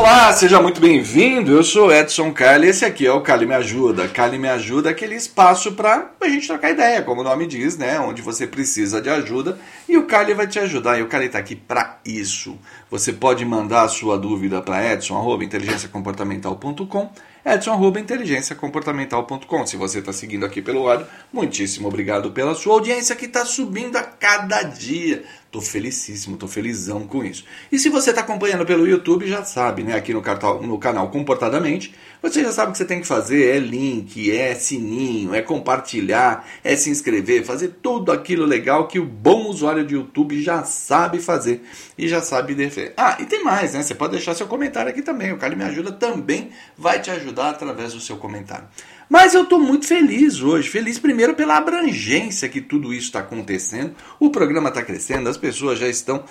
Olá, seja muito bem-vindo. Eu sou Edson Carli. Esse aqui é o Cali Me Ajuda. Cali Me Ajuda é aquele espaço para a gente trocar ideia, como o nome diz, né? Onde você precisa de ajuda e o Cali vai te ajudar. E o Cali está aqui para isso. Você pode mandar a sua dúvida para edson@inteligenciacomportamental.com edson.inteligenciacomportamental.com. Se você está seguindo aqui pelo áudio, muitíssimo obrigado pela sua audiência que está subindo a cada dia. Tô felicíssimo, tô felizão com isso. E se você está acompanhando pelo YouTube, já sabe, né? Aqui no, cartão, no canal Comportadamente, você já sabe o que você tem que fazer: é link, é sininho, é compartilhar, é se inscrever, fazer tudo aquilo legal que o bom usuário de YouTube já sabe fazer e já sabe defender. Ah, e tem mais, né? Você pode deixar seu comentário aqui também. O Cali Me Ajuda também vai te ajudar através do seu comentário. Mas eu estou muito feliz hoje. Feliz primeiro pela abrangência que tudo isso está acontecendo. O programa está crescendo, as pessoas já estão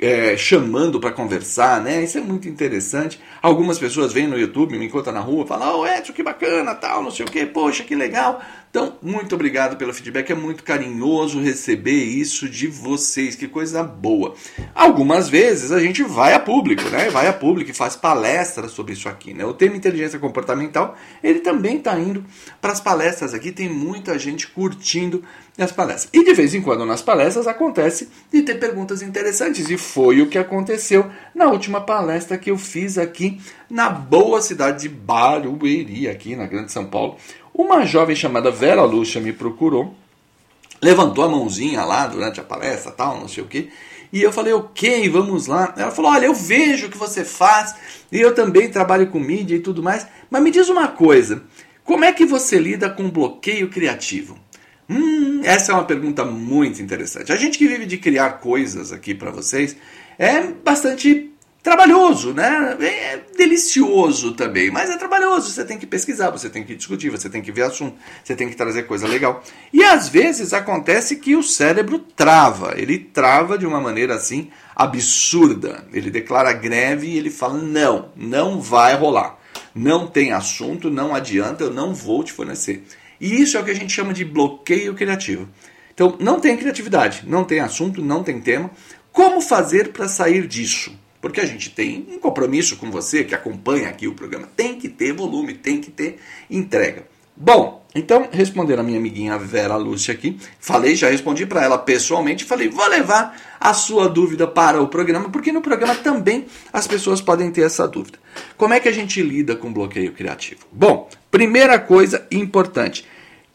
é, chamando para conversar, né? Isso é muito interessante. Algumas pessoas vêm no YouTube, me encontram na rua, falam, oh, Edson, que bacana, tal, não sei o quê, poxa, que legal. Então, muito obrigado pelo feedback, é muito carinhoso receber isso de vocês, que coisa boa. Algumas vezes a gente vai a público, né? Vai a público e faz palestras sobre isso aqui, né? O tema inteligência comportamental, ele também está indo para as palestras aqui, tem muita gente curtindo as palestras. E de vez em quando nas palestras acontece de ter perguntas interessantes, e foi o que aconteceu na última palestra que eu fiz aqui na boa cidade de Barueri, aqui na Grande São Paulo uma jovem chamada Vera Lúcia me procurou, levantou a mãozinha lá durante a palestra, tal, não sei o quê. E eu falei, ok, vamos lá. Ela falou, olha, eu vejo o que você faz, e eu também trabalho com mídia e tudo mais. Mas me diz uma coisa, como é que você lida com bloqueio criativo? Hum, essa é uma pergunta muito interessante. A gente que vive de criar coisas aqui para vocês é bastante trabalhoso, né? É delicioso também, mas é trabalhoso. Você tem que pesquisar, você tem que discutir, você tem que ver assunto, você tem que trazer coisa legal. E às vezes acontece que o cérebro trava, ele trava de uma maneira assim absurda. Ele declara greve e ele fala: não, não vai rolar. Não tem assunto, não adianta, eu não vou te fornecer. E isso é o que a gente chama de bloqueio criativo. Então, não tem criatividade, não tem assunto, não tem tema. Como fazer para sair disso? Porque a gente tem um compromisso com você que acompanha aqui o programa. Tem que ter volume, tem que ter entrega. Bom, então responder a minha amiguinha Vera Lúcia aqui. Falei, já respondi para ela pessoalmente. Falei, vou levar a sua dúvida para o programa, porque no programa também as pessoas podem ter essa dúvida. Como é que a gente lida com bloqueio criativo? Bom, primeira coisa importante.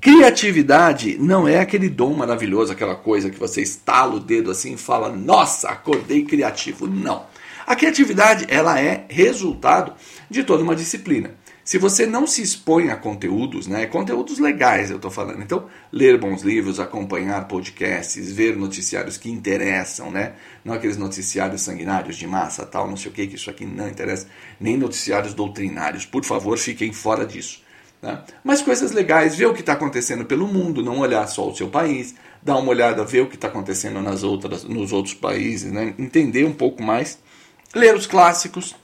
Criatividade não é aquele dom maravilhoso, aquela coisa que você estala o dedo assim e fala, nossa, acordei criativo. Não. A criatividade ela é resultado de toda uma disciplina. Se você não se expõe a conteúdos, né, conteúdos legais eu estou falando, então ler bons livros, acompanhar podcasts, ver noticiários que interessam, né, não aqueles noticiários sanguinários de massa, tal, não sei o que, que isso aqui não interessa, nem noticiários doutrinários, por favor fiquem fora disso. Né? Mas coisas legais, ver o que está acontecendo pelo mundo, não olhar só o seu país, dar uma olhada, ver o que está acontecendo nas outras, nos outros países, né? entender um pouco mais ler os clássicos.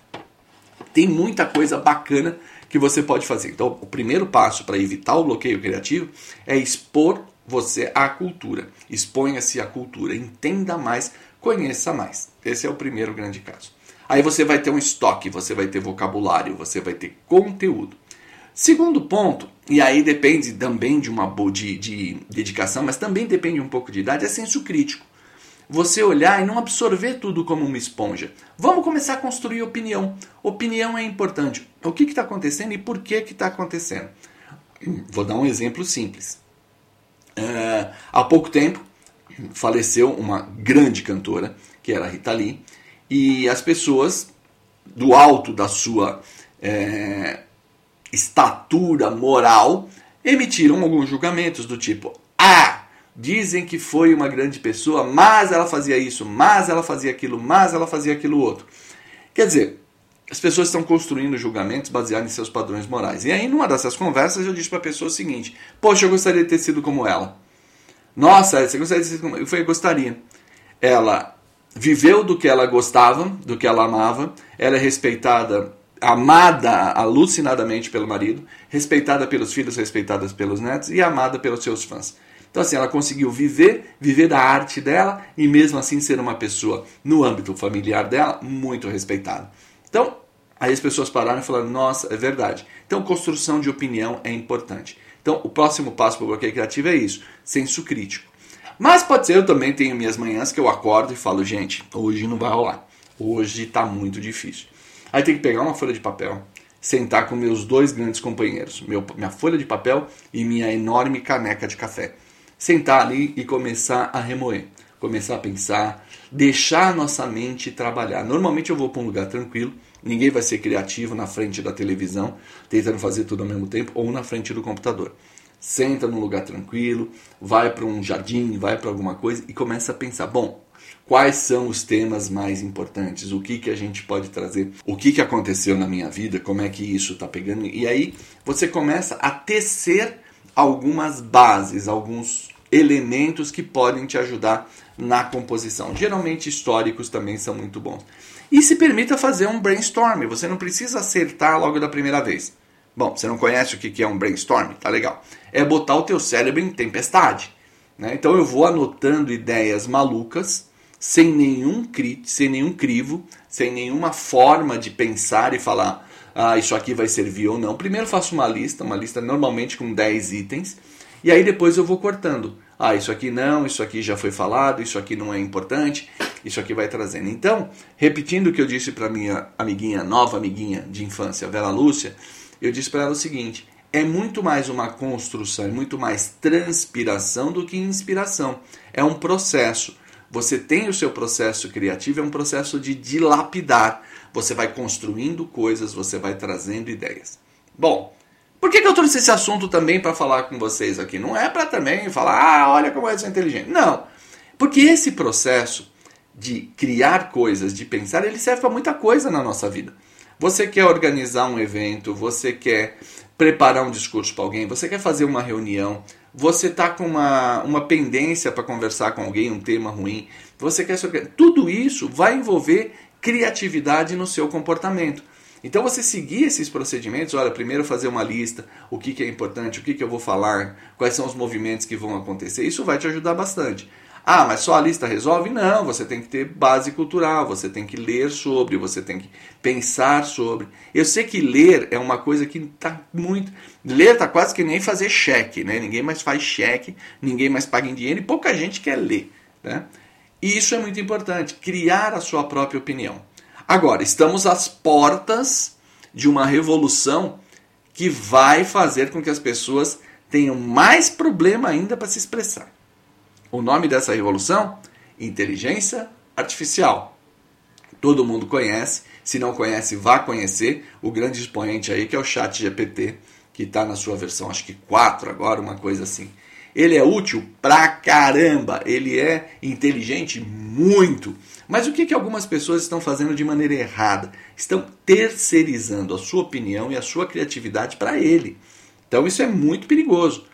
Tem muita coisa bacana que você pode fazer. Então, o primeiro passo para evitar o bloqueio criativo é expor você à cultura. Exponha-se à cultura, entenda mais, conheça mais. Esse é o primeiro grande caso. Aí você vai ter um estoque, você vai ter vocabulário, você vai ter conteúdo. Segundo ponto, e aí depende também de uma de, de dedicação, mas também depende um pouco de idade, é senso crítico você olhar e não absorver tudo como uma esponja. Vamos começar a construir opinião. Opinião é importante. O que está acontecendo e por que está acontecendo? Vou dar um exemplo simples. Uh, há pouco tempo faleceu uma grande cantora, que era Rita Lee, e as pessoas, do alto da sua é, estatura moral, emitiram alguns julgamentos do tipo: Dizem que foi uma grande pessoa, mas ela fazia isso, mas ela fazia aquilo, mas ela fazia aquilo outro. Quer dizer, as pessoas estão construindo julgamentos baseados em seus padrões morais. E aí, numa dessas conversas, eu disse para a pessoa o seguinte: Poxa, eu gostaria de ter sido como ela. Nossa, você gostaria de ser como eu? falei, gostaria. Ela viveu do que ela gostava, do que ela amava, ela é respeitada, amada alucinadamente pelo marido, respeitada pelos filhos, respeitada pelos netos e amada pelos seus fãs. Então, assim, ela conseguiu viver, viver da arte dela e mesmo assim ser uma pessoa, no âmbito familiar dela, muito respeitada. Então, aí as pessoas pararam e falaram: nossa, é verdade. Então, construção de opinião é importante. Então, o próximo passo para o bloqueio criativo é isso: senso crítico. Mas pode ser, eu também tenho minhas manhãs que eu acordo e falo: gente, hoje não vai rolar. Hoje está muito difícil. Aí tem que pegar uma folha de papel, sentar com meus dois grandes companheiros, meu, minha folha de papel e minha enorme caneca de café sentar ali e começar a remoer, começar a pensar, deixar nossa mente trabalhar. Normalmente eu vou para um lugar tranquilo, ninguém vai ser criativo na frente da televisão, tentando fazer tudo ao mesmo tempo, ou na frente do computador. Senta num lugar tranquilo, vai para um jardim, vai para alguma coisa e começa a pensar: bom, quais são os temas mais importantes, o que, que a gente pode trazer, o que, que aconteceu na minha vida, como é que isso está pegando. E aí você começa a tecer algumas bases, alguns elementos que podem te ajudar na composição. Geralmente históricos também são muito bons. E se permita fazer um brainstorm. Você não precisa acertar logo da primeira vez. Bom, você não conhece o que é um brainstorm? Tá legal. É botar o teu cérebro em tempestade. Né? Então eu vou anotando ideias malucas, sem nenhum, cri sem nenhum crivo, sem nenhuma forma de pensar e falar ah, isso aqui vai servir ou não. Primeiro faço uma lista, uma lista normalmente com 10 itens, e aí depois eu vou cortando. Ah, isso aqui não, isso aqui já foi falado, isso aqui não é importante, isso aqui vai trazendo. Então, repetindo o que eu disse para minha amiguinha, nova amiguinha de infância, Vera Lúcia, eu disse para ela o seguinte: é muito mais uma construção, é muito mais transpiração do que inspiração. É um processo. Você tem o seu processo criativo, é um processo de dilapidar. Você vai construindo coisas, você vai trazendo ideias. Bom, por que, que eu trouxe esse assunto também para falar com vocês aqui? Não é para também falar, ah, olha como é ser inteligente. Não. Porque esse processo de criar coisas, de pensar, ele serve para muita coisa na nossa vida. Você quer organizar um evento, você quer preparar um discurso para alguém, você quer fazer uma reunião, você está com uma, uma pendência para conversar com alguém, um tema ruim, você quer. Tudo isso vai envolver criatividade no seu comportamento. Então você seguir esses procedimentos, olha, primeiro fazer uma lista, o que, que é importante, o que, que eu vou falar, quais são os movimentos que vão acontecer, isso vai te ajudar bastante. Ah, mas só a lista resolve? Não, você tem que ter base cultural, você tem que ler sobre, você tem que pensar sobre. Eu sei que ler é uma coisa que está muito. Ler está quase que nem fazer cheque, né? Ninguém mais faz cheque, ninguém mais paga em dinheiro e pouca gente quer ler. Né? E isso é muito importante, criar a sua própria opinião. Agora, estamos às portas de uma revolução que vai fazer com que as pessoas tenham mais problema ainda para se expressar. O nome dessa revolução? Inteligência artificial. Todo mundo conhece, se não conhece, vá conhecer o grande expoente aí que é o Chat GPT, que está na sua versão acho que 4 agora, uma coisa assim. Ele é útil pra caramba, ele é inteligente muito. Mas o que, que algumas pessoas estão fazendo de maneira errada? Estão terceirizando a sua opinião e a sua criatividade para ele. Então isso é muito perigoso.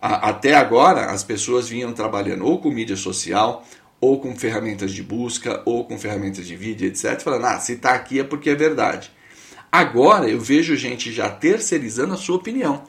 Até agora, as pessoas vinham trabalhando ou com mídia social, ou com ferramentas de busca, ou com ferramentas de vídeo, etc., falando, ah, se está aqui é porque é verdade. Agora eu vejo gente já terceirizando a sua opinião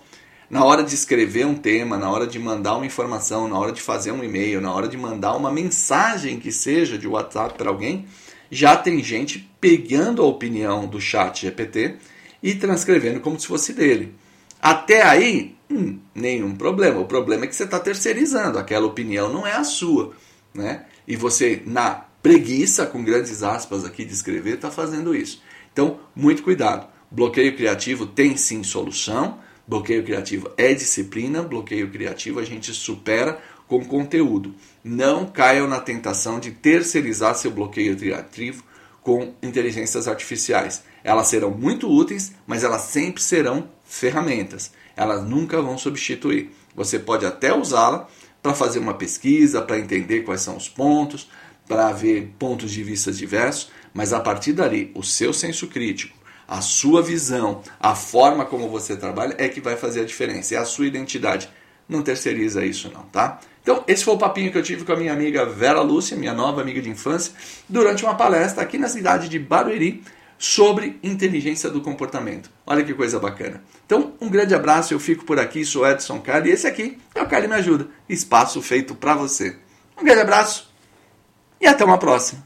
na hora de escrever um tema, na hora de mandar uma informação, na hora de fazer um e-mail, na hora de mandar uma mensagem que seja de WhatsApp para alguém, já tem gente pegando a opinião do chat GPT e transcrevendo como se fosse dele. Até aí, hum, nenhum problema. O problema é que você está terceirizando, aquela opinião não é a sua. Né? E você, na preguiça, com grandes aspas aqui de escrever, está fazendo isso. Então, muito cuidado. Bloqueio criativo tem sim solução Bloqueio criativo é disciplina, bloqueio criativo a gente supera com conteúdo. Não caiam na tentação de terceirizar seu bloqueio criativo com inteligências artificiais. Elas serão muito úteis, mas elas sempre serão ferramentas. Elas nunca vão substituir. Você pode até usá-la para fazer uma pesquisa, para entender quais são os pontos, para ver pontos de vista diversos, mas a partir dali, o seu senso crítico, a sua visão, a forma como você trabalha é que vai fazer a diferença. É a sua identidade. Não terceiriza isso não, tá? Então, esse foi o papinho que eu tive com a minha amiga Vera Lúcia, minha nova amiga de infância, durante uma palestra aqui na cidade de Barueri sobre inteligência do comportamento. Olha que coisa bacana. Então, um grande abraço, eu fico por aqui, sou Edson Carli e esse aqui é o Carli Me Ajuda, espaço feito para você. Um grande abraço e até uma próxima.